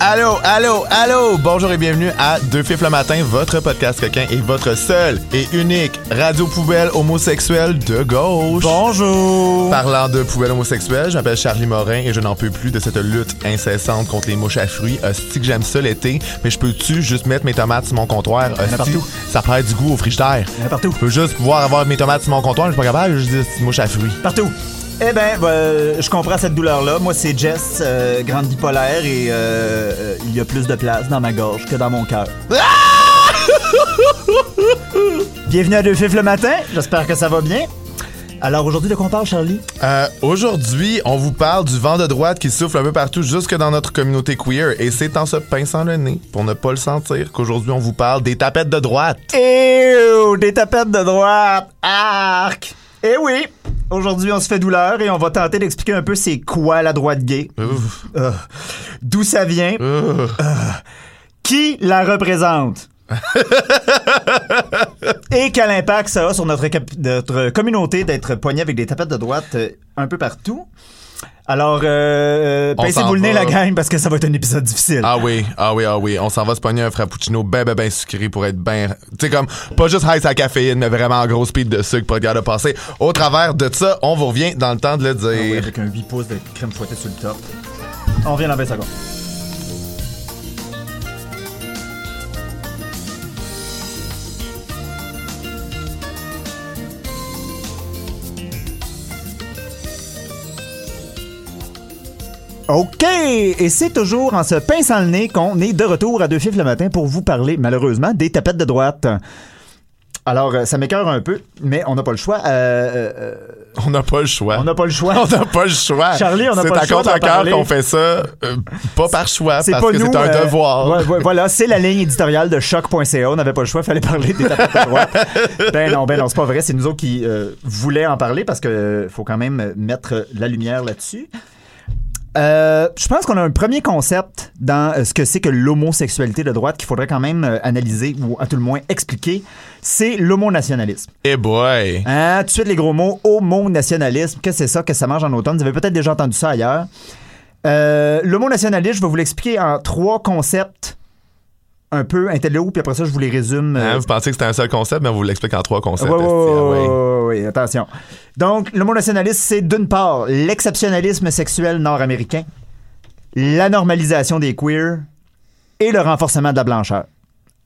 Allô, allô, allô! Bonjour et bienvenue à Deux Fifs le matin, votre podcast coquin et votre seul et unique radio poubelle homosexuelle de gauche. Bonjour! Parlant de poubelle homosexuelle, je m'appelle Charlie Morin et je n'en peux plus de cette lutte incessante contre les mouches à fruits. Hostie que j'aime ça l'été, mais je peux-tu juste mettre mes tomates sur mon comptoir? Hostie, partout. ça perd du goût au frigidaire. Partout. Je peux juste pouvoir avoir mes tomates sur mon comptoir, je suis pas capable, je dis c'est une mouche à fruits. Partout. Eh ben, ben, je comprends cette douleur-là. Moi, c'est Jess, euh, grande bipolaire, et euh, euh, il y a plus de place dans ma gorge que dans mon cœur. Bienvenue à Deux Fifs le matin. J'espère que ça va bien. Alors, aujourd'hui, de quoi on parle, Charlie? Euh, Aujourd'hui, on vous parle du vent de droite qui souffle un peu partout jusque dans notre communauté queer. Et c'est en se pinçant le nez, pour ne pas le sentir, qu'aujourd'hui on vous parle des tapettes de droite. Ew, des tapettes de droite. Arc. Eh oui, aujourd'hui, on se fait douleur et on va tenter d'expliquer un peu c'est quoi la droite gay. Euh, D'où ça vient. Euh. qui la représente et quel impact ça a sur notre, notre communauté d'être poigné avec des tapettes de droite euh, un peu partout. Alors, euh, On pincez-vous le nez, la gang, parce que ça va être un épisode difficile. Ah oui, ah oui, ah oui. On s'en va se pogner un frappuccino ben ben ben sucré pour être ben... Tu sais comme, pas juste high sa caféine, mais vraiment en gros speed de sucre pour être capable de passer. Au travers de ça, on vous revient dans le temps de le Ah oui, dire. avec un 8 pouces de crème fouettée sur le top. On revient dans 20 secondes. OK! Et c'est toujours en se pinçant le nez qu'on est de retour à Deux Fifs le matin pour vous parler, malheureusement, des tapettes de droite. Alors, euh, ça m'écœure un peu, mais on n'a pas le choix. Euh, euh, On n'a pas le choix. on n'a pas le choix. On n'a pas le choix. Charlie, on n'a C'est pas le à choix d'en contre cœur parler. qu'on fait ça, euh, pas par choix, C'est parce pas que nous. c'est un euh, devoir. ouais, ouais, voilà, c'est la ligne éditoriale de choc.ca. On n'avait pas le choix, fallait parler des tapettes à droite. ben non, ben non, c'est pas vrai. C'est nous autres qui voulaient en parler parce que faut quand même mettre la lumière là-dessus. Euh, je pense qu'on a un premier concept dans euh, ce que c'est que l'homosexualité de droite qu'il faudrait quand même euh, analyser ou à tout le moins expliquer. C'est l'homonationalisme. Eh boy. Hein, tout de suite, les gros mots, homo-nationalisme. Qu'est-ce que c'est ça? Que ça mange en automne? Vous avez peut-être déjà entendu ça ailleurs. Euh, l'homo-nationalisme, je vais vous l'expliquer en trois concepts un peu intello, puis après ça, je vous les résume. euh, Hein, vous pensez que c'était un seul concept, mais on vous l'explique en trois concepts. Ouais. ouais, ouais, attention. Donc, l'homonationalisme, c'est d'une part l'exceptionnalisme sexuel nord-américain, la normalisation des queers et le renforcement de la blancheur.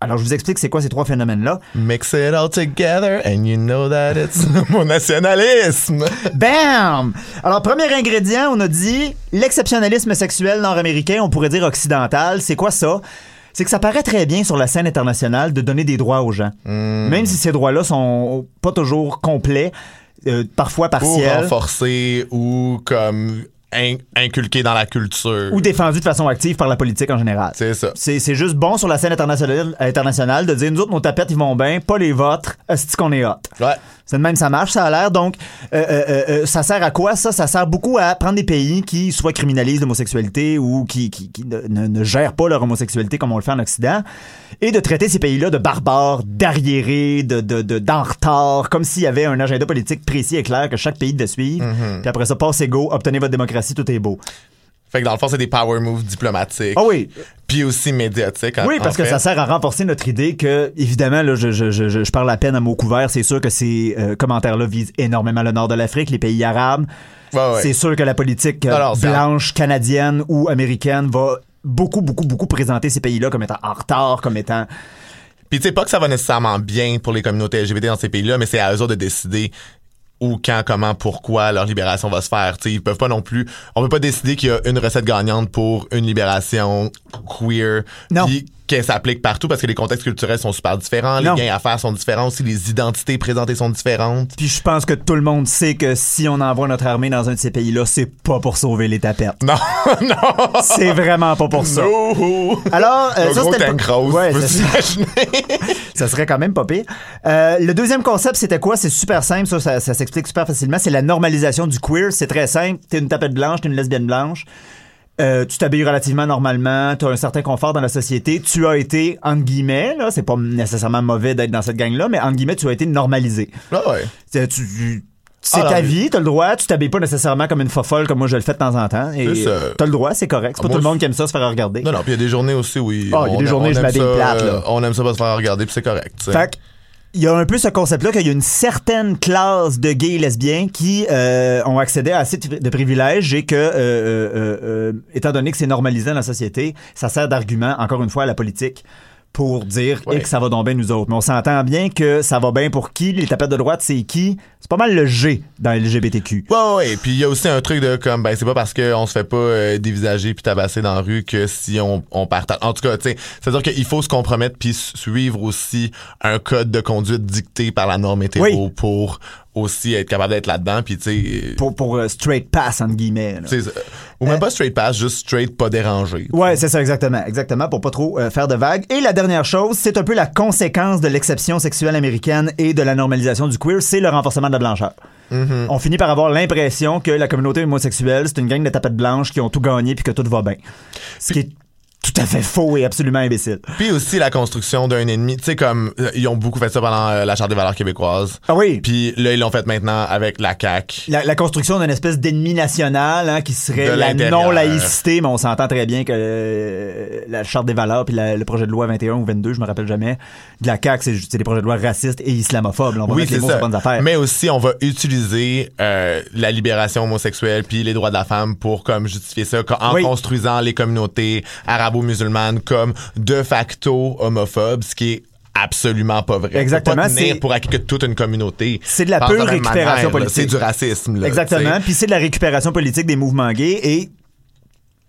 Alors, je vous explique c'est quoi ces trois phénomènes-là. Mix it all together and you know that it's mon nationalisme. Bam! Alors, premier ingrédient, on a dit l'exceptionnalisme sexuel nord-américain, on pourrait dire occidental. C'est quoi ça? C'est que ça paraît très bien sur la scène internationale de donner des droits aux gens. Même si ces droits-là sont pas toujours complets, euh, parfois Ou partiels. renforcer ou comme in- inculquer dans la culture. ou défendu de façon active par la politique en général. C'est ça. C'est c'est juste bon sur la scène internationale, internationale de dire nous autres, nos tapettes, ils vont bien, pas les vôtres, est qu'on est hot. Ouais. C'est de même, ça marche, ça a l'air. Donc, euh, euh, euh, euh, ça sert à quoi, ça? Ça sert beaucoup à prendre des pays qui soit criminalisent l'homosexualité ou qui, qui, qui ne, gèrent pas leur homosexualité comme on le fait en Occident et de traiter ces pays-là de barbares, d'arriérés, de, de, de, d'en retard, comme s'il y avait un agenda politique précis et clair que chaque pays devait suivre. Puis après ça, passe go, obtenez votre démocratie, tout est beau. Fait que dans le fond, c'est des power moves diplomatiques. Ah oui, Puis aussi médiatiques. en- Oui, parce en que ça sert à renforcer notre idée que, évidemment, là, je, je, je, je- parle à peine à mots couverts. C'est sûr que ces euh, commentaires-là visent énormément le nord de l'Afrique, les pays arabes. Ouais, ouais. C'est sûr que la politique euh, Alors, blanche, canadienne ou américaine va beaucoup, beaucoup, beaucoup présenter ces pays-là comme étant en retard, comme étant... Puis tu sais pas que ça va nécessairement bien pour les communautés LGBT dans ces pays-là, mais c'est à eux autres de décider où, quand, comment, pourquoi leur libération va se faire. Tu sais, ils peuvent pas non plus. On peut pas décider qu'il y a une recette gagnante pour une libération queer. Non. Qu'elle s'applique partout parce que les contextes culturels sont super différents, Non. les gains à faire sont différents aussi, les identités présentées sont différentes. Puis je pense que tout le monde sait que si on envoie notre armée dans un de ces pays-là, c'est pas pour sauver les tapettes. Non, non. C'est vraiment pas pour ça. No. Alors, euh, ça, c'était le- Ouais? Ça serait quand même pas pire. Euh, le deuxième concept, c'était quoi? C'est super simple, ça, ça, ça s'explique super facilement. C'est la normalisation du queer. C'est très simple. T'es une tapette blanche, t'es une lesbienne blanche. Euh, tu t'habilles relativement normalement, tu as un certain confort dans la société, tu as été, entre guillemets, là, c'est pas nécessairement mauvais d'être dans cette gang-là, mais entre guillemets, tu as été normalisé. Ah ouais. C'est tu- tu- c'est Ah, ta vie, t'as le droit, tu t'habilles pas nécessairement comme une fofolle comme moi je le fais de temps en temps. Et t'as le droit, c'est correct. C'est pas Moi, tout le monde qui aime ça se faire regarder. Non, non, puis il y a des journées aussi où il- Ah, il y a on- des journées où je aime m'habille ça, plate, là. euh, On aime ça pas se faire regarder, puis c'est correct. tu sais. Fait il y a un peu ce concept-là qu'il y a une certaine classe de gays et lesbiens qui euh, ont accédé à assez de privilèges et que, euh, euh, euh, euh, étant donné que c'est normalisé dans la société, ça sert d'argument, encore une fois, à la politique pour dire Ouais. et que ça va donc bien nous autres. Mais on s'entend bien que ça va bien pour qui, les tapettes de droite, c'est qui? C'est pas mal le G dans l'LGBTQ. Ouais, ouais, ouais. Puis il y a aussi un truc de comme, ben, c'est pas parce qu'on se fait pas euh, dévisager puis tabasser dans la rue que si on, on partage. En tout cas, tu sais, c'est-à-dire qu'il faut se compromettre puis suivre aussi un code de conduite dicté par la norme hétéro Oui. pour aussi être capable d'être là-dedans. Puis, tu sais, Pour, pour euh, straight pass, entre guillemets. là. ou même pas straight pass, juste straight pas dérangé. Ouais, c'est ça, exactement. Exactement, pour pas trop euh, faire de vagues. Et la dernière chose, c'est un peu la conséquence de l'exception sexuelle américaine et de la normalisation du queer, c'est le renforcement de la blancheur. On finit par avoir l'impression que la communauté homosexuelle, c'est une gang de tapettes blanches qui ont tout gagné puis que tout va bien. Ce qui est tout à fait faux et absolument imbécile. Puis aussi la construction d'un ennemi. Tu sais, comme, euh, ils ont beaucoup fait ça pendant euh, la Charte des valeurs québécoises. Ah oui. Puis là, ils l'ont fait maintenant avec la CAQ. La, la construction d'une espèce d'ennemi national hein, qui serait la l'intérieur. non-laïcité, mais on s'entend très bien que euh, la Charte des valeurs puis la- le projet de loi 21 ou 22, je me rappelle jamais, de la CAQ, c'est des projets de loi racistes et islamophobes. là. on va Oui, mettre les c'est mots ça. sur bonnes affaires. Mais aussi, on va utiliser euh, la libération homosexuelle puis les droits de la femme pour comme justifier ça en Oui. construisant les communautés arabo-musulmanes comme de facto homophobes, ce qui est absolument pas vrai. Exactement, c'est- pour acquis que toute une communauté. C'est de la pure récupération manière, politique. C'est du racisme. là, Exactement. Puis c'est de la récupération politique des mouvements gays et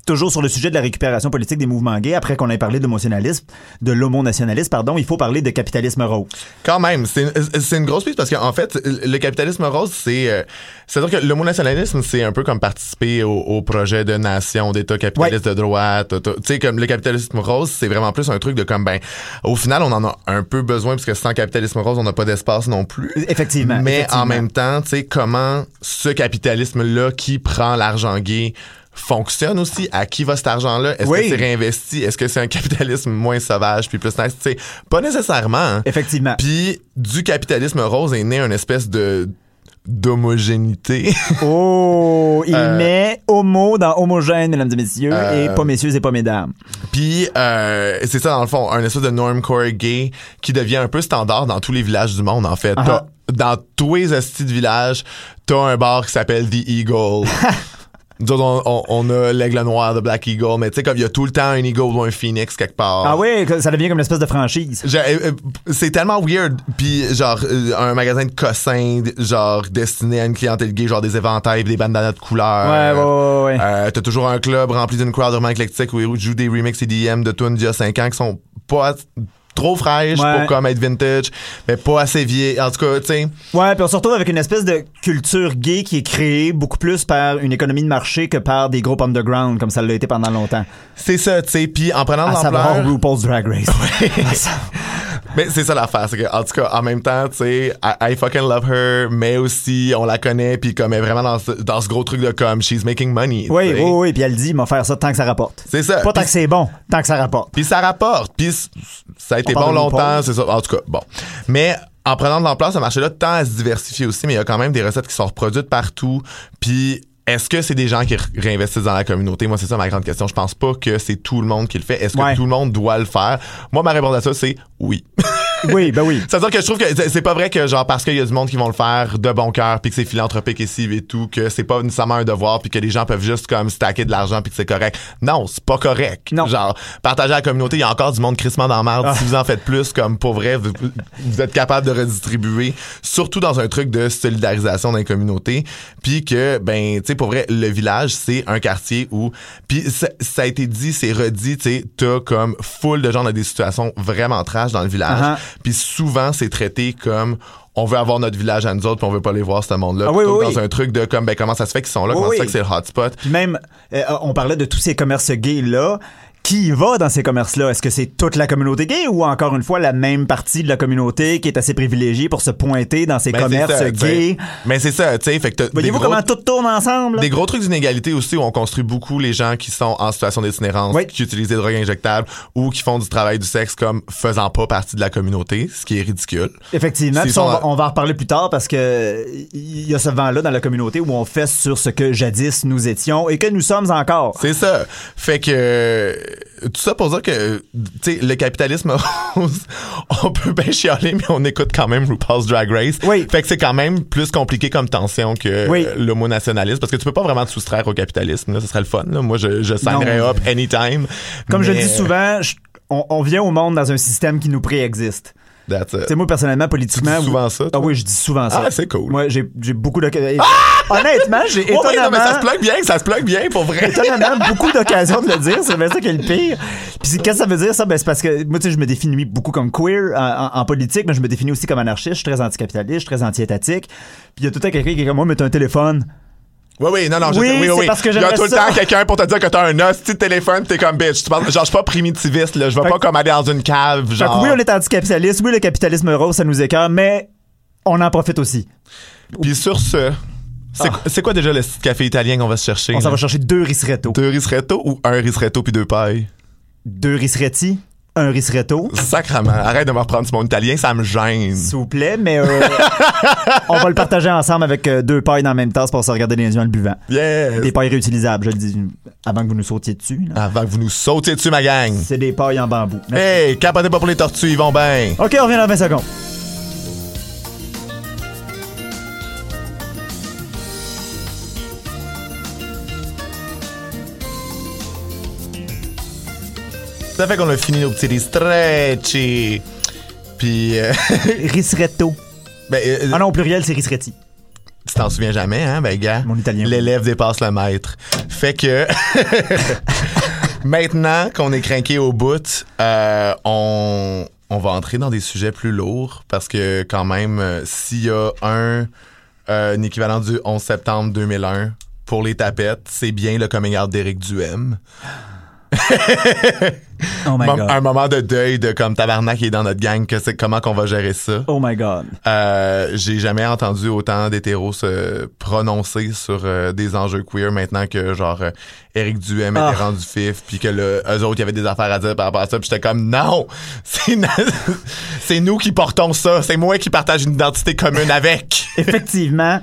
toujours sur le sujet de la récupération politique des mouvements gays, après qu'on ait parlé d'homonationalisme, de l'homonationalisme, pardon, il faut parler de capitalisme rose. Quand même, c'est une, grosse piste parce qu'en fait, le capitalisme rose, c'est. euh, C'est-à-dire que l'homonationalisme, c'est un peu comme participer au, au projet de nation, d'État capitaliste de droite. Tu sais, comme le capitalisme rose, c'est vraiment plus un truc de comme, ben, au final, on en a un peu besoin parce que sans capitalisme rose, on n'a pas d'espace non plus. Effectivement. Mais effectivement. en même temps, tu sais, comment ce capitalisme-là qui prend l'argent gay fonctionne aussi. À qui va cet argent-là? Est-ce Oui. que c'est réinvesti? Est-ce que c'est un capitalisme moins sauvage puis plus nice? Tu sais, pas nécessairement. hein. Effectivement. Puis du capitalisme rose est né une espèce de d'homogénéité. Oh, il Euh, met homo dans homogène, mesdames et messieurs, Euh, et pas messieurs et pas mesdames. Puis euh, c'est ça dans le fond, un espèce de normcore gay qui devient un peu standard dans tous les villages du monde en fait. Ah. T'as- Dans tous les hosties de villages, t'as un bar qui s'appelle The Eagle. Nous autres, on, on- on a l'aigle noir de Black Eagle, mais tu sais, comme il y a tout le temps un Eagle ou un Phoenix quelque part. Ah oui, ça devient comme une espèce de franchise. Euh, euh, C'est tellement weird. Puis genre euh, un magasin de cossins, genre destiné à une clientèle gay, genre des éventails, des bandanas de couleurs. Ouais, ouais, ouais, ouais. Euh, T'as toujours un club rempli d'une crowd vraiment éclectique où ils jouent des remixes EDM de tunes d'il y a 5 ans qui sont pas trop fraîches Ouais. pour comme être vintage, mais pas assez vieilles. En tout cas, tu sais, Ouais, puis on se retrouve avec une espèce de culture gay qui est créée beaucoup plus par une économie de marché que par des groupes underground, comme ça l'a été pendant longtemps. c'est ça, tu sais. Puis en prenant de l'ampleur, RuPaul's Drag Race. Sa- mais c'est ça l'affaire, c'est que en tout cas, en même temps, tu sais, I, I fucking love her, mais aussi on la connaît, puis comme elle est vraiment dans ce, dans ce gros truc de comme she's making money. Oui, oui, oui, puis elle dit, m'a faire ça tant que ça rapporte. C'est ça. Pas tant que c'est bon, tant que ça rapporte. Puis ça rapporte. Puis ça a été bon longtemps, c'est ça. En tout cas, bon. Mais en prenant de l'ampleur, ce marché-là tend à se diversifier aussi, mais il y a quand même des recettes qui sont reproduites partout. Puis est-ce que c'est des gens qui réinvestissent dans la communauté? Moi, c'est ça ma grande question. Je pense pas que c'est tout le monde qui le fait. Est-ce que Ouais. tout le monde doit le faire? Moi, ma réponse à ça, c'est oui. Oui, ben oui. C'est-à-dire que je trouve que c'est- pas vrai que genre parce qu'il y a du monde qui vont le faire de bon cœur puis que c'est philanthropique ici et tout que c'est pas nécessairement un devoir puis que les gens peuvent juste comme stacker de l'argent puis que c'est correct. Non, c'est pas correct. Non. Genre partager à la communauté, il y a encore du monde crissement dans la merde. Ah. Si vous en faites plus comme pour vrai, vous, vous êtes capable de redistribuer surtout dans un truc de solidarisation dans les communautés puis que ben tu sais pour vrai le village c'est un quartier où puis ça, ça a été dit, c'est redit, tu sais, t'as comme full de gens dans des situations vraiment trash dans le village. Uh-huh. Puis souvent, c'est traité comme on veut avoir notre village à nous autres, puis on veut pas les voir ce monde-là. Ah oui, Plutôt oui, que oui. dans un truc de comme ben comment ça se fait qu'ils sont là, comment ça se fait que c'est le hotspot? Puis même, euh, on parlait de tous ces commerces gays-là. Qui va dans ces commerces-là? Est-ce que c'est toute la communauté gay ou encore une fois la même partie de la communauté qui est assez privilégiée pour se pointer dans ces Ben, commerces ça, gays? Mais c'est ça, tu sais. Fait que Voyez-vous comment tout tourne ensemble? Des gros trucs d'inégalité aussi où on construit beaucoup les gens qui sont en situation d'itinérance, Oui. qui utilisent des drogues injectables ou qui font du travail du sexe comme faisant pas partie de la communauté, ce qui est ridicule. Effectivement. Ça, on, va, on va en reparler plus tard parce que il y a ce vent-là dans la communauté où on fait sur ce que jadis nous étions et que nous sommes encore. C'est ça. Fait que tout ça pour dire que tu sais le capitalisme on peut bien chialer mais on écoute quand même RuPaul's Drag Race. Oui. Fait que c'est quand même plus compliqué comme tension que Oui. euh, l'homonationalisme parce que tu peux pas vraiment te soustraire au capitalisme là, ce serait le fun là. Moi je je signerais up anytime. Comme je dis souvent, je- on, on vient au monde dans un système qui nous préexiste. That's it. Moi, personnellement, politiquement. Tu dis souvent ça, Ah oui, je dis souvent ça. Ah, c'est cool. Moi, j'ai beaucoup de. Honnêtement, j'ai Oh, oui, non, étonnamment. mais ça se plug bien, ça se plug bien pour vrai. étonnamment beaucoup d'occasions de le dire, c'est bien ça qui est le pire. Puis qu'est-ce que ça veut dire ça Ben c'est parce que moi tu sais je me définis beaucoup comme queer en, en- en politique, mais je me définis aussi comme anarchiste, je suis très anticapitaliste, je suis très anti-étatique. Puis il y a tout le temps quelqu'un qui est comme moi mais t'as un téléphone. Oui, oui, non, non, je Oui, oui, oui. parce que Il y a tout le ça. temps quelqu'un pour te dire que t'as un os, petit téléphone, t'es comme bitch. Tu genre, je suis pas primitiviste, là. Je vais pas comme aller dans une cave, Fait que genre. oui, on est anticapitaliste, oui le capitalisme rose ça nous écœure, mais on en profite aussi. Puis sur ce, c'est Ah. quoi déjà le café italien qu'on va se chercher? On s'en va chercher deux ristretto. Deux ristretto ou un ristretto puis deux pailles? Deux ristretti, un ristretto. Sacrement. Arrête de me reprendre sur mon italien, ça me gêne. S'il vous plaît, mais euh, on va le partager ensemble avec euh, deux pailles dans la même tasse pour se regarder les yeux en le buvant. Yes. Des pailles réutilisables, je le dis, avant que vous nous sautiez dessus. là. Avant que vous nous sautiez dessus, ma gang. C'est des pailles en bambou. Merci. Hey, capotez pas pour les tortues, ils vont bien. OK, on revient dans 20 secondes. Ça fait qu'on a fini nos petits stretchy. Puis, euh, Ristretto. ben, euh, Ah non, au pluriel, c'est ristretti. Tu t'en souviens jamais, hein, ben, gars? Mon italien. L'élève dépasse le maître. Fait que. Maintenant qu'on est craqué au bout, euh, on, on va entrer dans des sujets plus lourds parce que, quand même, euh, s'il y a un, euh, un équivalent du 11 septembre 2001 pour les tapettes, c'est bien le coming out d'Éric Duhem. Oh my God. un moment de deuil de comme tabarnak qui est dans notre gang, que c'est comment qu'on va gérer ça? Oh my God. Euh, j'ai jamais entendu autant d'hétéros se prononcer sur euh, des enjeux queer maintenant que genre euh, Éric Duhem Ah. était rendu fif puis que le, eux autres il y avait des affaires à dire par rapport à ça puis j'étais comme non c'est nous qui portons ça c'est moi qui partage une identité commune avec Effectivement.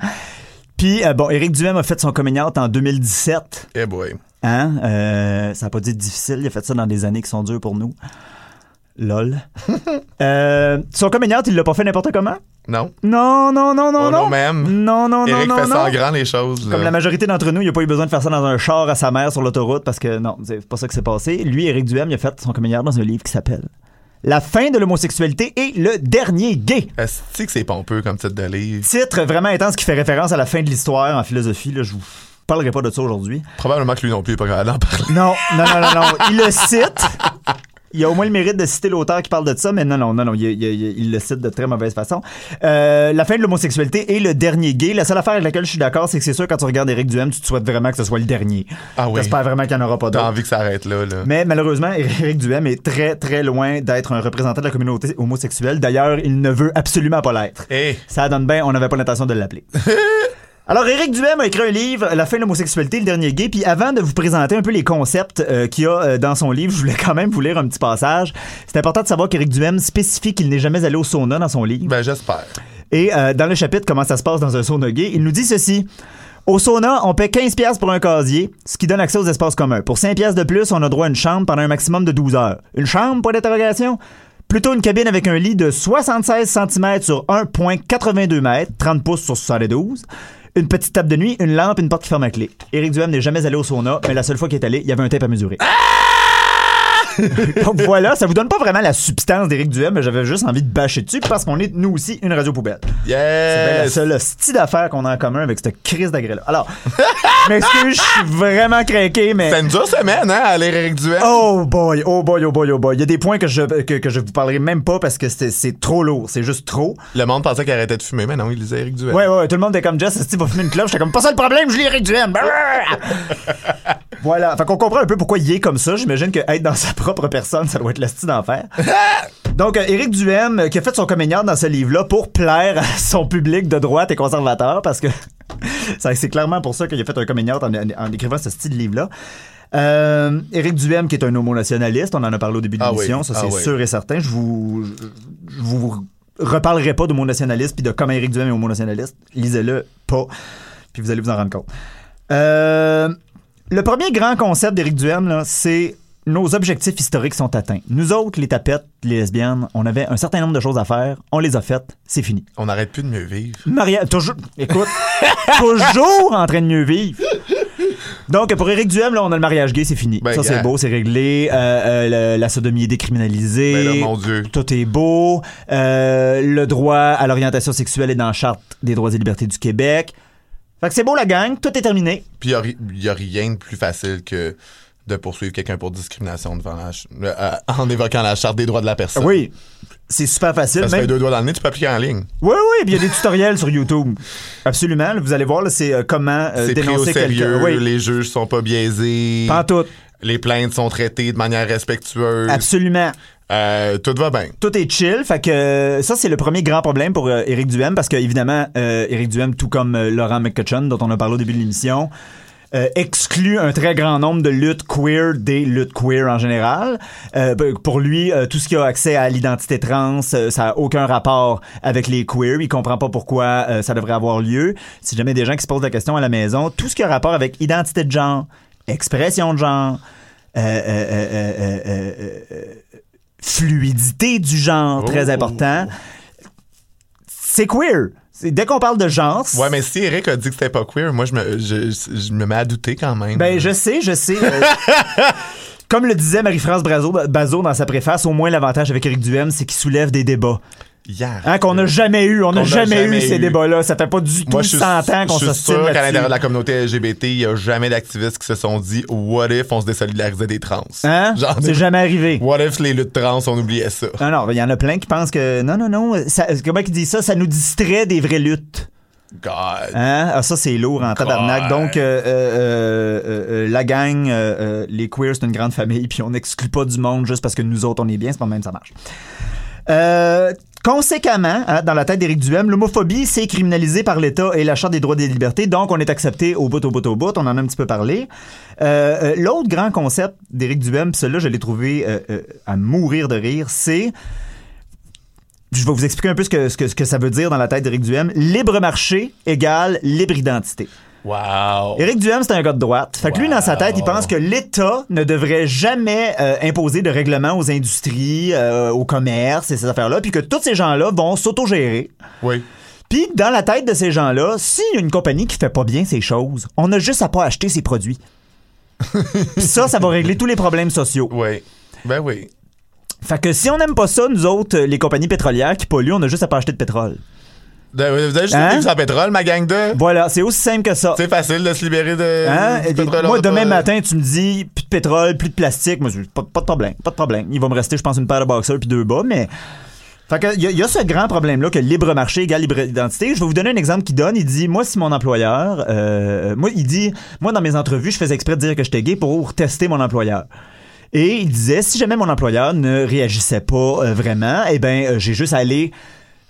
Puis, euh, bon, Éric Duhem a fait son coming out en 2017. eh boy Hein? Euh, ça n'a pas dit difficile. Il a fait ça dans des années qui sont dures pour nous. Lol. euh, son coming out, il l'a pas fait n'importe comment? non Non, non, non, non, Oh non. non, même. Non, non, non, Éric non, fait non. ça en grand les choses là. Comme la majorité d'entre nous, il a pas eu besoin de faire ça dans un char à sa mère sur l'autoroute parce que non, c'est pas ça qui s'est passé. Lui, Éric Duhem, il a fait son coming out dans un livre qui s'appelle La fin de l'homosexualité et le dernier gay. est-ce que c'est pompeux comme titre de livre? Titre vraiment intense qui fait référence à la fin de l'histoire en philosophie. Là, je vous parlerai pas de ça aujourd'hui. probablement que lui non plus est pas capable d'en parler Non, non, non, non, non. Il le cite. Il a au moins le mérite de citer l'auteur qui parle de ça, mais non, non, non, non, il, il- il- il le cite de très mauvaise façon. Euh, la fin de l'homosexualité et le dernier gay. La seule affaire avec laquelle je suis d'accord, c'est que c'est sûr, quand tu regardes Éric Duhem, tu te souhaites vraiment que ce soit le dernier. ah oui J'espère vraiment qu'il n'y en aura pas t'as d'autres. envie que ça arrête là là Mais malheureusement, Éric Duhem est très, très loin d'être un représentant de la communauté homosexuelle. D'ailleurs, il ne veut absolument pas l'être. Eh, Ça donne bien, on n'avait pas l'intention de l'appeler. Alors, Éric Duhem a écrit un livre, La fin de l'homosexualité, le dernier gay. Puis avant de vous présenter un peu les concepts euh, qu'il y a euh, dans son livre, je voulais quand même vous lire un petit passage. C'est important de savoir qu'Éric Duhem spécifie qu'il n'est jamais allé au sauna dans son livre. ben j'espère Et euh, dans le chapitre Comment ça se passe dans un sauna gay, il nous dit ceci. Au sauna, on paie 15 pièces pour un casier, ce qui donne accès aux espaces communs. Pour 5 pièces de plus, on a droit à une chambre pendant un maximum de 12 heures. Une chambre, point d'interrogation? Plutôt une cabine avec un lit de 76 cm sur 1,82 m, 30 pouces sur 72. Une petite table de nuit, une lampe, une porte qui ferme à clé. Éric Duhem n'est jamais allé au sauna, mais la seule fois qu'il est allé, il y avait un tape à mesurer. Donc voilà, ça vous donne pas vraiment la substance d'Éric Duhem, mais j'avais juste envie de bâcher dessus parce qu'on est, nous aussi, une radio poubelle. C'est bien la Yes! seule style d'affaires qu'on a en commun avec cette crise d'agré-là. Alors, m'excuse, je suis vraiment craqué, mais... C'est une dure semaine, hein, à lire Eric Duhem. Oh boy, oh boy, oh boy, oh boy. Il y a des points que je, que, que je vous parlerai même pas parce que c'est trop lourd. C'est juste trop. Le monde pensait qu'il arrêtait de fumer, mais non, il lisait Eric Duhem. Ouais, ouais, tout le monde était comme Jess, Steve va fumer une clope? J'étais comme, pas ça le problème, je lis Eric Duhem. voilà. Fait qu'on comprend un peu pourquoi il est comme ça. J'imagine que être dans sa propre personne, ça doit être le style d'enfer. Donc, euh, Éric Duhem, euh, qui a fait son comédien dans ce livre-là pour plaire à son public de droite et conservateur, parce que c'est clairement pour ça qu'il a fait un comédien en, en écrivant ce style de livre-là. Euh, Éric Duhem, qui est un homo-nationaliste, on en a parlé au début de Ah l'émission, oui, ça ah c'est oui. sûr et certain. Je vous, je, je vous reparlerai pas d'homo-nationaliste puis de comment Éric Duhem est homo-nationaliste. Lisez-le pas, puis vous allez vous en rendre compte. Euh, le premier grand concept d'Éric Duhem, c'est nos objectifs historiques sont atteints. Nous autres, les tapettes, les lesbiennes, on avait un certain nombre de choses à faire. On les a faites. C'est fini. On n'arrête plus de mieux vivre. Maria, toujours, écoute, toujours en train de mieux vivre. Donc, pour Éric Duhem, là, on a le mariage gay, c'est fini. Ben, ça, c'est beau, c'est réglé. Euh, euh, le- la sodomie est décriminalisée. Ben là, mon Dieu. Tout est beau. Euh, le droit à l'orientation sexuelle est dans la Charte des droits et libertés du Québec. Fait que c'est beau, la gang. Tout est terminé. Puis il n'y a, rien de plus facile que de poursuivre quelqu'un pour discrimination devant la ch- euh, en évoquant la charte des droits de la personne. Oui. C'est super facile. Ça se Même- fait deux doigts dans le nez, tu peux appliquer en ligne. Oui, oui, puis il y a des tutoriels sur YouTube. Absolument. vous allez voir, là, c'est euh, comment euh, C'est pris au dénoncer quelqu'un. sérieux, Oui, les juges sont pas biaisés. pas tout. Les plaintes sont traitées de manière respectueuse. Absolument. Euh, tout va bien. Tout est chill. Fait que ça, c'est le premier grand problème pour Éric Duhem parce que, évidemment, Éric Duhem, tout comme Laurent McCutcheon, dont on a parlé au début de l'émission, euh, exclut un très grand nombre de luttes queer des luttes queer en général. Euh, b- pour lui, euh, tout ce qui a accès à l'identité trans, ça a aucun rapport avec les queer. Il comprend pas pourquoi ça devrait avoir lieu. Si jamais des gens qui se posent la question à la maison, tout ce qui a rapport avec identité de genre, expression de genre, fluidité du genre, très Oh. important. C'est queer. Dès qu'on parle de genre, Ouais, mais si Eric a dit que c'était pas queer, moi, je me, je, je me mets à douter quand même. Ben, je sais, je sais. euh, comme le disait Marie-France Bazot dans sa préface, au moins l'avantage avec Éric Duhem, c'est qu'il soulève des débats. Hier. Hein, qu'on n'a jamais eu. On n'a jamais, eu ces eu. débat-là. Ça fait pas du tout Moi, je suis, 100 ans qu'on s'ostine sûr qu'à l'intérieur de la communauté LGBT, il n'y a jamais d'activistes qui se sont dit What if on se désolidarisait des trans? Hein? C'est jamais arrivé. What if les luttes trans, on oubliait ça? Non, non, il y en a plein qui pensent que non, non, non. Ça, comment ils disent ça? Ça nous distrait des vraies luttes. God. Hein? Ah, ça, c'est lourd en tabarnak. Donc, euh, euh, euh, la gang, les queers, c'est une grande famille, puis on n'exclut pas du monde juste parce que nous autres, on est bien. C'est pas même ça marche. Euh, conséquemment, hein, dans la tête d'Éric Duhem, l'homophobie, c'est criminalisé par l'État et la Charte des droits et des libertés. Donc, on est accepté au bout, au bout, au bout. On en a un petit peu parlé. Euh, euh, L'autre grand concept d'Éric Duhem, celui-là, je l'ai trouvé euh, à mourir de rire, c'est je vais vous expliquer un peu ce que ça veut dire dans la tête d'Éric Duhem. Libre marché égale libre identité. Wow. Éric Duhem, c'est un gars de droite. Fait que lui, dans sa tête, il pense que l'État ne devrait jamais euh, imposer de règlements aux industries, euh, au commerce et ces affaires-là, puis que tous ces gens-là vont s'autogérer. Oui. Puis, dans la tête de ces gens-là, s'il y a une compagnie qui fait pas bien ses choses, on a juste à pas acheter ses produits. Puis ça, ça va régler tous les problèmes sociaux. Oui. Ben oui. Fait que si on n'aime pas ça, nous autres, les compagnies pétrolières qui polluent, on a juste à pas acheter de pétrole. Vous avez juste Hein? sans pétrole, ma gang de? Voilà, c'est aussi simple que ça. C'est facile de se libérer de. Hein? du pétrole, Moi, demain matin, tu me dis plus de pétrole, plus de plastique. Moi, je- pas, pas de problème, pas de problème. Il va me rester, je pense, une paire de boxers puis deux bas, mais. Fait que, il y, a- il y a ce grand problème-là que libre marché égale libre identité. Je vais vous donner un exemple qu'il donne. Il dit, moi, si mon employeur, euh, moi, il dit, moi, dans mes entrevues, je faisais exprès de dire que j'étais gay pour tester mon employeur. Et il disait, si jamais mon employeur ne réagissait pas euh, vraiment, eh ben, euh, j'ai juste à aller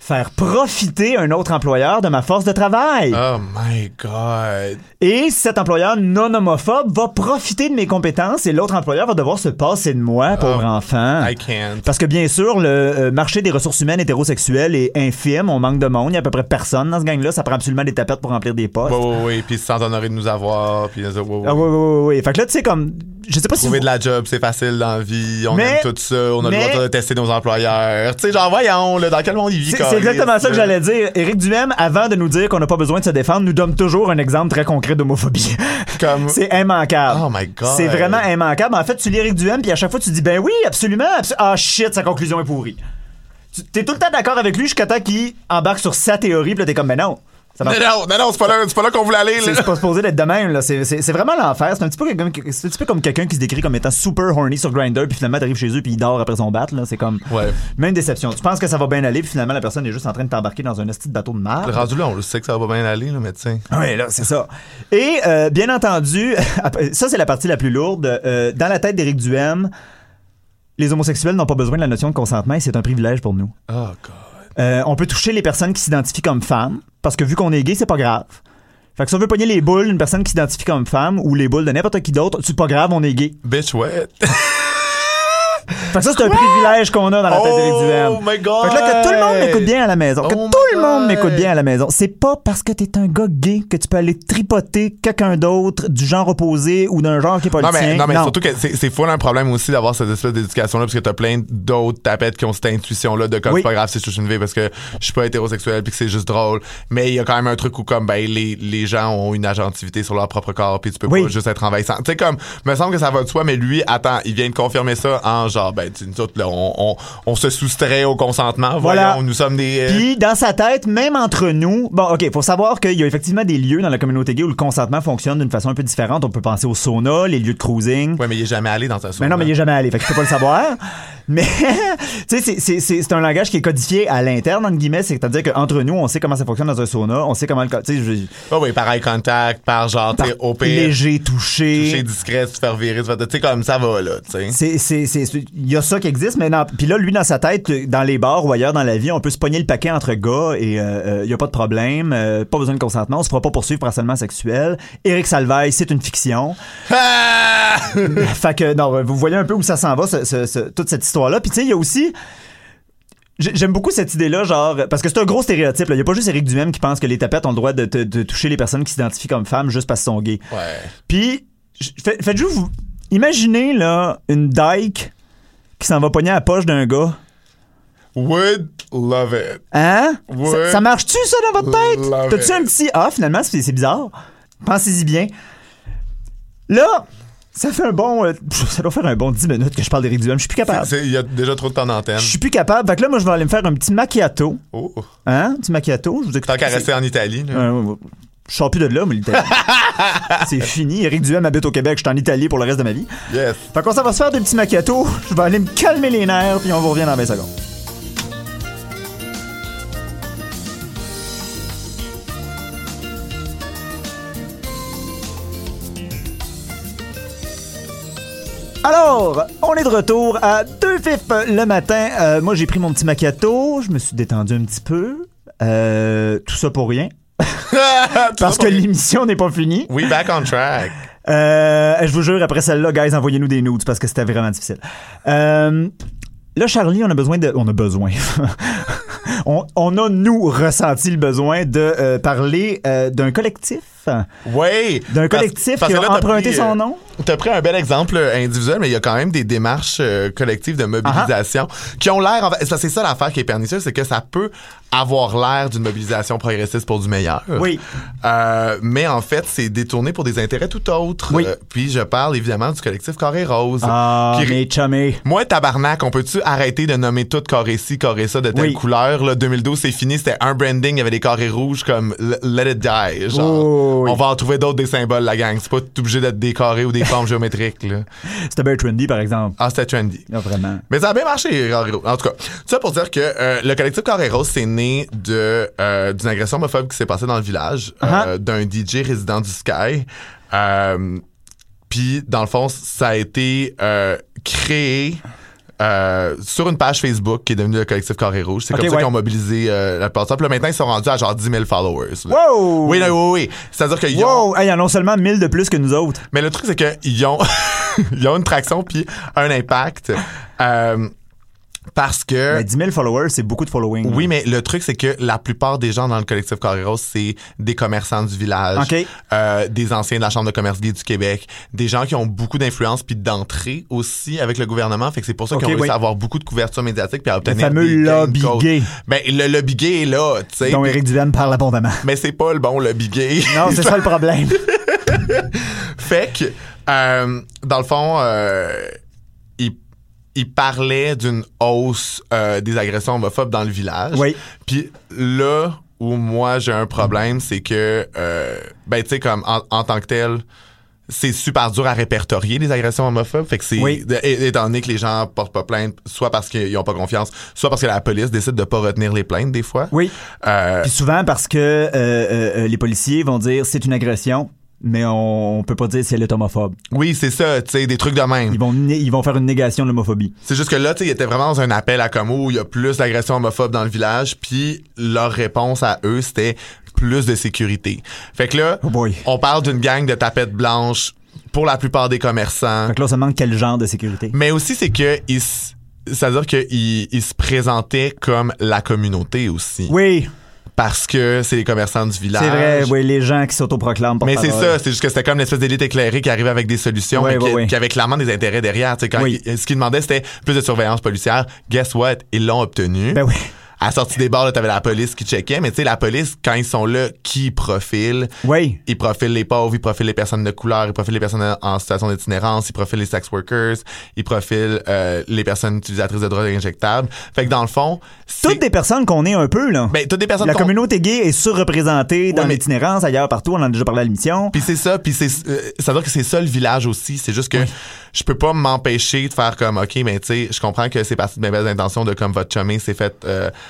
faire profiter un autre employeur de ma force de travail. Oh my God. Et cet employeur non homophobe va profiter de mes compétences et l'autre employeur va devoir se passer de moi, pauvre Oh, enfant. I can't. Parce que bien sûr, le euh, marché des ressources humaines hétérosexuelles est infime, on manque de monde, il y a à peu près personne dans ce gang-là, ça prend absolument des tapettes pour remplir des postes. Oui, oui, oui. Puis sans honorer de nous avoir. Puis, euh, oui, oui. Ah oui, oui, oui. Fait que là, tu sais, comme, je sais pas si Trouver vous- de la job, c'est facile dans la vie. On Mais- aime tout ça. On a mais- le droit de tester nos employeurs. Tu sais, genre, voyons, là, dans quel monde il vit, C'est c'est exactement ça que j'allais dire. Éric Duhem, avant de nous dire qu'on n'a pas besoin de se défendre, nous donne toujours un exemple très concret d'homophobie. Comme- C'est immanquable. Oh my God. C'est vraiment immanquable. En fait, tu lis Éric Duhem, puis à chaque fois, tu dis, ben oui, absolument. abso- Ah shit, sa conclusion est pourrie. T'es tout le temps d'accord avec lui jusqu'à temps qu'il embarque sur sa théorie, puis là, t'es comme, ben non. Ça Non, non, non, non, c'est pas là, c'est pas là qu'on voulait aller. c'est pas supposé d'être de même, là. C'est- vraiment l'enfer. C'est un petit peu comme, c'est un petit peu comme quelqu'un qui se décrit comme étant super horny sur Grindr, puis finalement, t'arrives chez eux, puis il dort après son bat. C'est comme. Ouais. Même déception. Tu penses que ça va bien aller, puis finalement, la personne est juste en train de t'embarquer dans un esti de bateau de mar. Rendu là, on le sait que ça va bien aller, tu sais. Oui, là, c'est ça. Et, euh, bien entendu, ça, c'est la partie la plus lourde. Euh, dans la tête d'Éric Duhem, les homosexuels n'ont pas besoin de la notion de consentement et c'est un privilège pour nous. Oh, God. Euh, on peut toucher les personnes qui s'identifient comme femmes, parce que vu qu'on est gay, c'est pas grave. Fait que si on veut pogner les boules d'une personne qui s'identifie comme femme ou les boules de n'importe qui d'autre, c'est pas grave, on est gay. Bitch, what? Fait que ça, c'est un privilège qu'on a dans la tête d'Éric Duhem. Oh my God. Fait que là, que tout le monde m'écoute bien à la maison, que Oh tout le monde m'écoute bien à la maison, c'est pas parce que t'es un gars gay que tu peux aller tripoter quelqu'un d'autre du genre opposé ou d'un genre qui est pas Non le mais, tien. non, mais surtout que c'est, full un problème aussi d'avoir cette espèce d'éducation-là, parce que t'as plein d'autres tapettes qui ont cette intuition-là de comme Oui. c'est pas grave si je touche une fille parce que je suis pas hétérosexuel puis que c'est juste drôle. Mais il y a quand même un truc où comme ben les, les gens ont une agentivité sur leur propre corps puis tu peux Oui. pas juste être envahissant. Tu sais comme, me semble que ça va de soi, mais lui, attends, il vient de confirmer ça en genre ben tu, nous autres là, on, on, on se soustrait au consentement. Voilà. Voyons, nous sommes des. euh, Puis, dans sa tête, même entre nous, bon, OK, faut savoir qu'il y a effectivement des lieux dans la communauté gay où le consentement fonctionne d'une façon un peu différente. On peut penser au sauna, les lieux de cruising. Ouais, mais il est jamais allé dans un Mais non, mais il est jamais allé, fait que je peux pas le savoir. Mais, tu sais, c'est- un langage qui est codifié à l'interne, entre guillemets. C'est-à-dire qu'entre nous, on sait comment ça fonctionne dans un sauna, on sait comment le. Tu sais, Oh, oui, par eye contact, par genre, tu sais, au pire, léger, touché. toucher discret, se faire virer, tu sais, comme ça va, là, tu sais. Il y a ça qui existe, mais non. Puis là, lui, dans sa tête, dans les bars ou ailleurs dans la vie, on peut se pogner le paquet entre gars et euh, euh, il y a pas de problème, euh, pas besoin de consentement, on se fera pas poursuivre pour harcèlement sexuel. Éric Salvaille, c'est une fiction. Ah! fait que, non, vous voyez un peu où ça s'en va, ce- ce- ce- toute cette histoire-là. Puis tu sais, il y a aussi... j'ai- J'aime beaucoup cette idée-là, genre, parce que c'est un gros stéréotype. là. Il y a pas juste Éric Duhem qui pense que les tapettes ont le droit de, de- de toucher les personnes qui s'identifient comme femmes juste parce qu'ils sont gays. Ouais. Puis, j- fait- faites juste vous. Imaginez, là, une dyke qui s'en va pogner à la poche d'un gars. Would love it. Hein? Ouais. Ça, ça marche-tu, ça, dans votre tête? T'as-tu un petit. Ah, finalement, c'est bizarre. Pensez-y bien. Là, ça fait un bon. euh, ça doit faire un bon 10 minutes que je parle d'Éric Duhem. Je suis plus capable. Il y a déjà trop de temps d'antenne. Je suis plus capable. Fait que là, moi, je vais aller me faire un petit macchiato. Oh. Hein? Un petit macchiato. Je vous. Tant qu'à rester en Italie, là. Euh, je sors plus de là, mais l'Italie. c'est fini. Éric Duhem habite au Québec. Je suis en Italie pour le reste de ma vie. Yes. Fait qu'on s'en va se faire des petits macchiatos. Je vais aller me calmer les nerfs, puis on vous revient dans 20 secondes. Alors, on est de retour à deux fifs le matin. Euh, moi, j'ai pris mon petit macchiato, je me suis détendu un petit peu. Euh, tout ça pour rien, parce que l'émission n'est pas finie. We back on track. Euh, je vous jure, après celle-là, guys, envoyez-nous des nudes parce que c'était vraiment difficile. Euh, là, Charlie, on a besoin de. On a besoin. on, on a, nous, ressenti le besoin de euh, parler d'un collectif. Oui. D'un collectif parce qui a emprunté pris, son euh, nom. T'as pris un bel exemple euh, individuel, mais il y a quand même des démarches euh, collectives de mobilisation qui ont l'air. C'est ça l'affaire qui est pernicieuse, c'est que ça peut avoir l'air d'une mobilisation progressiste pour du meilleur. Oui. Euh, mais en fait, c'est détourné pour des intérêts tout autres. Oui. Euh, puis je parle évidemment du collectif Carré Rose. Ah, qui- mais chumé. Moi, tabarnak, on peut-tu arrêter de nommer tout carré ci, carré ça de telle Oui. couleur? Là, 2012, c'est fini, c'était un branding, il y avait des carrés rouges comme Let It Die. Genre, Oh, oui. on va en trouver d'autres des symboles, la gang. C'est pas obligé d'être des carrés ou des formes géométriques. Là. C'était bien trendy, par exemple. Ah, c'était trendy. Ah, vraiment. Mais ça a bien marché, Carré. En tout cas, ça pour dire que euh, le collectif Carré Rose, c'est né de euh, d'une agression homophobe qui s'est passée dans le village euh, Uh-huh. d'un DJ résident du Sky. Euh, Puis, dans le fond, ça a été euh, créé euh, sur une page Facebook qui est devenue le collectif Carré Rouge. C'est comme ça ouais. qu'ils ont mobilisé euh, la plateforme. Puis là, maintenant, ils sont rendus à genre 10 000 followers. Wow! Oui, là, oui, oui. C'est-à-dire qu'ils ont... Wow! Hey, ils en ont seulement 1000 de plus que nous autres. Mais le truc, c'est qu'ils ont, ils ont une traction puis un impact. Euh, Parce que... Mais 10 000 followers, c'est beaucoup de following. Oui, mais le truc, c'est que la plupart des gens dans le collectif Carreros, c'est des commerçants du village, OK. euh, des anciens de la Chambre de commerce gay du Québec, des gens qui ont beaucoup d'influence puis d'entrée aussi avec le gouvernement. Fait que c'est pour ça OK, qu'ils ont réussi à avoir beaucoup de couverture médiatique puis à Le obtenir fameux des lobby gay Ben, le lobby gay est là, tu sais. dont Éric Duhaime parle abondamment. Mais c'est pas le bon lobby gay. Non, c'est ça le problème. Fait que, euh, dans le fond, euh, il parlait d'une hausse euh, des agressions homophobes dans le village. Oui. Puis là où moi j'ai un problème, c'est que, euh, ben tu sais, comme en, en tant que tel, c'est super dur à répertorier les agressions homophobes. Fait que c'est, Oui. étant donné que les gens portent pas plainte, soit parce qu'ils ont pas confiance, soit parce que la police décide de pas retenir les plaintes des fois. Oui. Euh, Puis souvent parce que euh, euh, euh, les policiers vont dire c'est une agression, mais on, on peut pas dire si elle est homophobe. oui, c'est ça, tu sais, des trucs de même. Ils vont, ils vont faire une négation de l'homophobie. C'est juste que là, tu sais, il était vraiment dans un appel à Como où il y a plus d'agressions homophobes dans le village, puis leur réponse à eux, c'était plus de sécurité. Fait que là, Oh on parle d'une gang de tapettes blanches pour la plupart des commerçants. Fait que là, ça manque quel genre de sécurité? Mais aussi, c'est que ils c'est-à-dire qu'ils ils se présentaient comme la communauté aussi. Oui, Parce que c'est les commerçants du village. c'est vrai, oui, les gens qui s'autoproclament Mais c'est ça, c'est juste que c'était comme l'espèce d'élite éclairée qui arrivait avec des solutions et qui, avait clairement des intérêts derrière. Quand il- ce qu'ils demandaient, c'était plus de surveillance policière. Guess what? Ils l'ont obtenu. Ben oui. À la sortie des bars, là, t'avais la police qui checkait, mais tu sais, la police, quand ils sont là, qui profile? Oui. Ils profilent les pauvres, ils profilent les personnes de couleur, ils profilent les personnes en- situation d'itinérance, ils profilent les sex workers, ils profilent euh, les personnes utilisatrices de drogues injectables. Fait que dans le fond, c'est... Toutes des personnes qu'on est un peu, là. Ben, toutes des personnes La qu'on- communauté gay est surreprésentée dans Ouais, mais- l'itinérance, ailleurs, partout, on en a déjà parlé à l'émission. Puis c'est ça, puis c'est euh, ça veut dire que c'est ça le village aussi, c'est juste que je peux pas m'empêcher de faire comme OK, mais tu sais, je comprends que c'est parti de mes belles intentions de comme votre chumé s'est fait euh,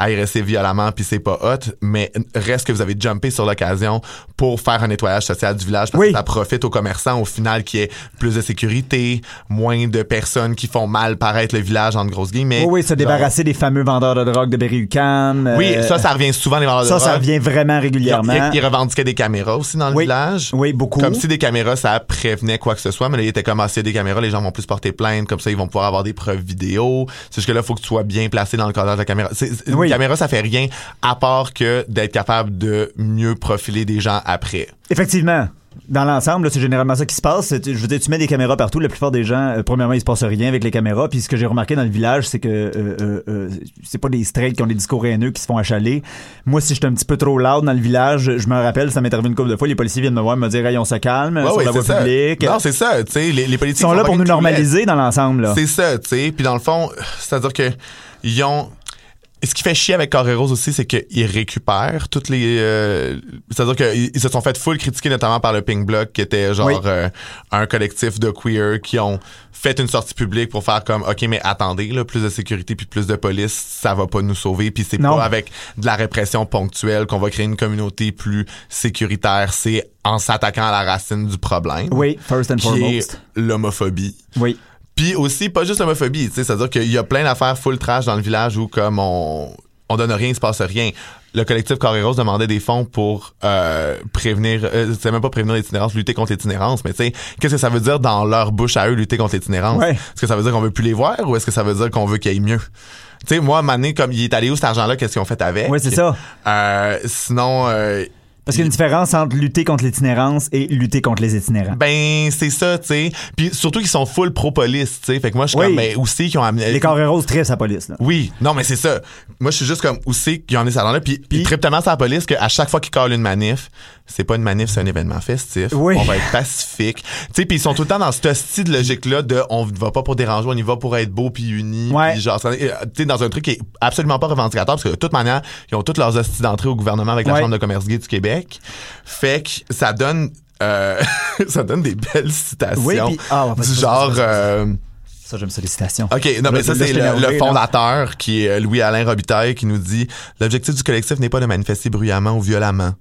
agresser violemment puis c'est pas hot, mais reste que vous avez jumpé sur l'occasion pour faire un nettoyage social du village parce Oui. que ça profite aux commerçants au final qui est plus de sécurité, moins de personnes qui font mal paraître le village en grosses guillemets. Oui, oui, se débarrasser des fameux vendeurs de drogue de Berry-UQAM. Oui, euh, ça ça revient souvent les vendeurs de ça, ça drogue. revient vraiment régulièrement. ils- ils revendiquaient des caméras aussi dans le Oui. village. Oui, beaucoup. Comme si des caméras, ça prévenait quoi que ce soit, mais là, il était comme, ah, s'il y a des caméras, les gens vont plus porter plainte, comme ça, ils vont pouvoir avoir des preuves vidéo. C'est juste que là, il faut que tu sois bien placé dans le cadre de la caméra. C'est- c'est- Oui. Caméra, ça fait rien, à part que d'être capable de mieux profiler des gens après. Effectivement. Dans l'ensemble, c'est généralement ça qui se passe. C'est- Je veux dire, tu mets des caméras partout. La plupart des gens, euh, premièrement, il se passe rien avec les caméras. Puis ce que j'ai remarqué dans le village, c'est que euh, euh, euh, c'est pas des straights qui ont des discours haineux qui se font achaler. Moi, si j'étais un petit peu trop loud dans le village, je me rappelle, ça m'est arrivé une couple de fois, les policiers viennent me voir, me dire, hey, on se calme Ouais, sur ouais, la voie c'est ça. publique. Non, c'est ça, tu sais, les, les politiques Ils sont là pour nous normaliser dans l'ensemble. C'est ça, tu sais. Puis dans le fond, c'est-à-dire que ils ont. Ce qui fait chier avec Carreros aussi, c'est qu'ils récupèrent toutes les. euh, c'est-à-dire qu'ils ils se sont fait full critiquer, notamment par le Pink Block, qui était genre Oui. euh, un collectif de queer qui ont fait une sortie publique pour faire comme, ok, mais attendez, là, plus de sécurité puis plus de police, ça va pas nous sauver. Puis c'est pas avec de la répression ponctuelle qu'on va créer une communauté plus sécuritaire. C'est en s'attaquant à la racine du problème. Oui, first and Qui foremost. est l'homophobie. Oui. Puis aussi, pas juste l'homophobie, tu sais, c'est-à-dire qu'il y a plein d'affaires full trash dans le village où comme on, on donne rien, il se passe rien. Le collectif Carreros demandait des fonds pour euh, prévenir, euh, c'est même pas prévenir l'itinérance, lutter contre l'itinérance, mais tu sais, qu'est-ce que ça veut dire dans leur bouche à eux, lutter contre l'itinérance? Ouais. Est-ce que ça veut dire qu'on veut plus les voir ou est-ce que ça veut dire qu'on veut qu'il y ait mieux? Tu sais, moi, à un moment donné, comme il est allé où cet argent-là, qu'est-ce qu'ils ont fait avec? Oui, c'est ça. Euh, sinon, Parce qu'il y a une différence entre lutter contre l'itinérance et lutter contre les itinérants. ben, c'est ça, tu sais. Puis surtout qu'ils sont full pro-police, tu sais. Fait que moi, je suis Oui. comme, ben, aussi, qui ont amené... Les carrés roses très sa police. Là. Oui, non, mais c'est ça. Moi, je suis juste comme qu'il y en est ça là puis ils trippent tellement la police qu'à chaque fois qu'ils collent une manif, c'est pas une manif, c'est un événement festif. Oui. On va être pacifique. Tu sais, puis ils sont tout le temps dans cette style logique-là de on va pas pour déranger, on y va pour être beau puis uni. Ouais. puis genre, euh, tu sais, dans un truc qui est absolument pas revendicateur parce que de toute manière, ils ont toutes leurs hosties d'entrée au gouvernement avec la Ouais. Chambre de commerce gay du Québec. Fait que ça donne, euh, ça donne des belles citations. Oui, puis- ah, ouais, vas-y, du genre, euh, Ça, j'aime ça, les citations. OK, non, mais ça, c'est le, là. fondateur, qui est Louis-Alain Robitaille, qui nous dit « L'objectif du collectif n'est pas de manifester bruyamment ou violemment.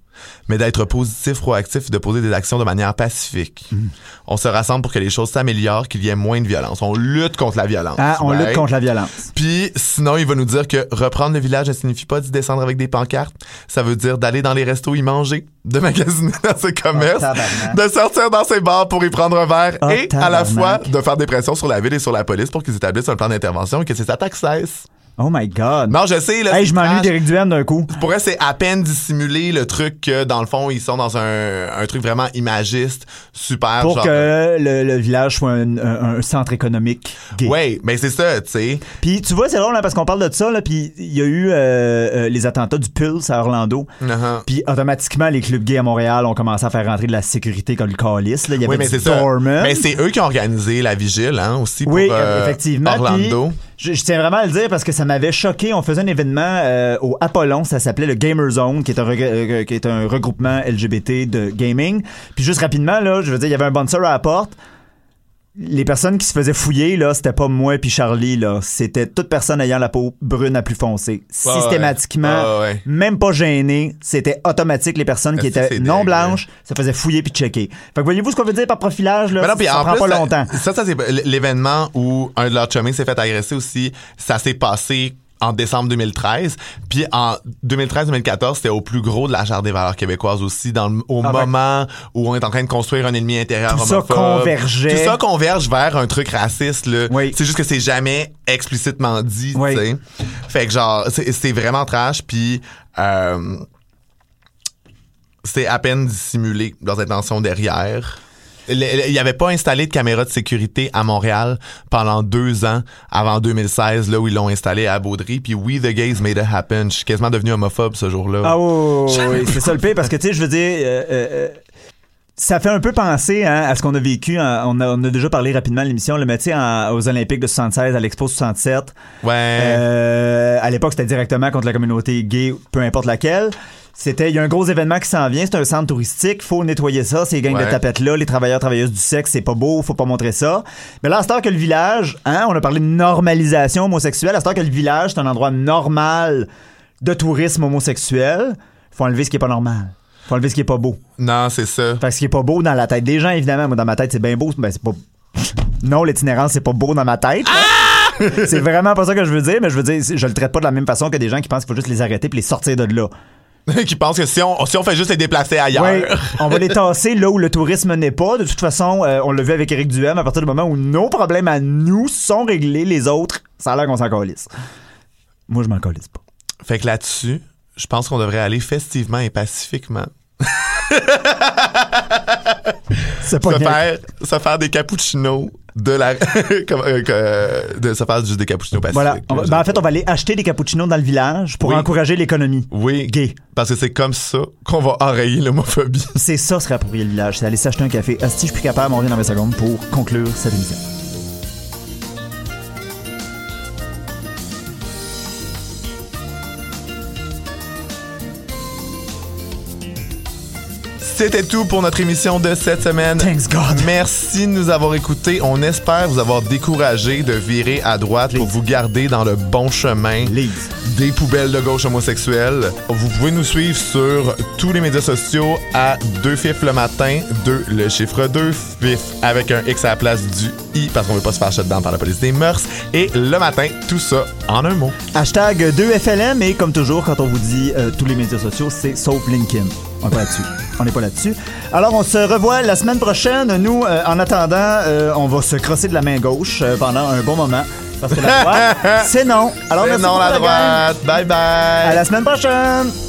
Mais d'être positif, proactif et de poser des actions de manière pacifique. Mm. On se rassemble pour que les choses s'améliorent, qu'il y ait moins de violence. On lutte contre la violence. Ah, on lutte contre la violence. Puis sinon, il va nous dire que reprendre le village ne signifie pas d'y descendre avec des pancartes. Ça veut dire d'aller dans les restos y manger, de magasiner dans ses commerces, Oh, de sortir dans ses bars pour y prendre un verre Oh, et à la fois de faire des pressions sur la ville et sur la police pour qu'ils établissent un plan d'intervention et que ces attaques cessent. Oh my God. Non, je sais, là. hey, je m'ennuie d'Éric Duhem d'un coup. Pour eux, c'est à peine dissimuler le truc que, dans le fond, ils sont dans un, un truc vraiment imagiste, super. Pour genre, que le, le village soit un, un- un centre économique gay. Ouais, mais c'est ça, tu sais. Puis tu vois, c'est drôle hein, parce qu'on parle de ça, là, puis il y a eu euh, euh, les attentats du Pulse à Orlando. Uh-huh. Puis automatiquement, les clubs gays à Montréal ont commencé à faire rentrer de la sécurité comme le calice. Là. Il y avait Oui, mais du c'est ça. Dorman. Mais c'est eux qui ont organisé la vigile, hein, aussi, pour Oui, euh, effectivement. Orlando. Puis, je, je tiens vraiment à le dire parce que ça m'avait choqué. On faisait un événement euh, au Apollon, ça s'appelait le Gamer Zone, qui est un euh, qui est un regroupement LGBT de gaming. Puis juste rapidement là, je veux dire, il y avait un bouncer à la porte. Les personnes qui se faisaient fouiller là, c'était pas moi puis Charlie là, c'était toute personne ayant la peau brune à plus foncée. Systématiquement. Ouais, même pas gêné, c'était automatique les personnes qui étaient non dingue, blanches, ça faisait fouiller puis checker. Fait que voyez-vous ce qu'on veut dire par profilage là, non, ça en prend plus, pas longtemps. Ça, ça, c'est l'événement où un de leurs chummies s'est fait agresser aussi. Ça s'est passé en décembre 2013. Puis en 2013-2014, c'était au plus gros de la charte des valeurs québécoises aussi, dans le- au Ah, ben- moment où on est en train de construire un ennemi intérieur Tout ça convergeait. Tout ça converge vers un truc raciste, là. Oui. C'est juste que c'est jamais explicitement dit, Oui. tu sais. Fait que genre, c'est c'est vraiment trash, puis... Euh, c'est à peine dissimulé leurs intentions derrière. Il n'y avait pas installé de caméra de sécurité à Montréal pendant deux ans avant 2016, là où ils l'ont installé à Baudry. Puis We the Gays made it happen. Je suis quasiment devenu homophobe ce jour-là. Ah oui, oui, oui, c'est ça le pire parce que tu sais, je veux dire, euh, euh, euh, ça fait un peu penser hein, à ce qu'on a vécu. on, a, on a déjà parlé rapidement à l'émission, le métier aux Olympiques de 76, à l'Expo 67. Ouais. Euh, à l'époque, c'était directement contre la communauté gay, peu importe laquelle. C'était, il y a un gros événement qui s'en vient, c'est un centre touristique, faut nettoyer ça, ces gangs Ouais. de tapettes là, les travailleurs travailleuses du sexe, c'est pas beau, faut pas montrer ça. Mais là, à que le village, hein, on a parlé de normalisation homosexuelle, à que le village, c'est un endroit normal de tourisme homosexuel, faut enlever ce qui est pas normal. Faut enlever ce qui est pas beau. Non, c'est ça. Fait que ce qui est pas beau dans la tête des gens, évidemment, moi dans ma tête c'est bien beau, ben c'est pas non, l'itinérance c'est pas beau dans ma tête. là. c'est vraiment pas ça que je veux dire, mais je veux dire je le traite pas de la même façon que des gens qui pensent qu'il faut juste les arrêter puis les sortir de là. Qui pensent que si on, si on fait juste les déplacer ailleurs. Ouais, on va les tasser là où le tourisme n'est pas. De toute façon, euh, on l'a vu avec Eric Duhem, à partir du moment où nos problèmes à nous sont réglés, les autres, ça a l'air qu'on s'en calisse. Moi, je m'en calisse pas. Fait que là-dessus, je pense qu'on devrait aller festivement et pacifiquement se faire, se faire des cappuccinos de la. euh, que- de se faire juste des cappuccinos pacifiques. Voilà. Va- ben, en fait, on va aller acheter des cappuccinos dans le village pour Oui. encourager l'économie. Oui. Gay. Parce que c'est comme ça qu'on va enrayer l'homophobie. C'est ça, serait approprié le village. C'est aller s'acheter un café. Asti, je suis plus capable, on revient dans 20 secondes pour conclure cette émission. C'était tout pour notre émission de cette semaine. Thanks God. Merci de nous avoir écoutés. On espère vous avoir découragé de virer à droite pour vous garder dans le bon chemin des poubelles de gauche homosexuelles. Vous pouvez nous suivre sur tous les médias sociaux à deux fifs le matin, deux le chiffre 2 fif avec un X à la place du I parce qu'on veut pas se faire shutdown par la police des mœurs et le matin tout ça en un mot. Hashtag 2FLM et comme toujours, quand on vous dit euh, tous les médias sociaux, c'est sauf LinkedIn. On n'est pas là-dessus. On n'est pas là-dessus. Alors, on se revoit la semaine prochaine. Nous, euh, en attendant, euh, on va se crosser de la main gauche euh, pendant un bon moment. Parce que la droite, c'est non. Alors, C'est merci non beaucoup, la droite. Bye bye. À la semaine prochaine.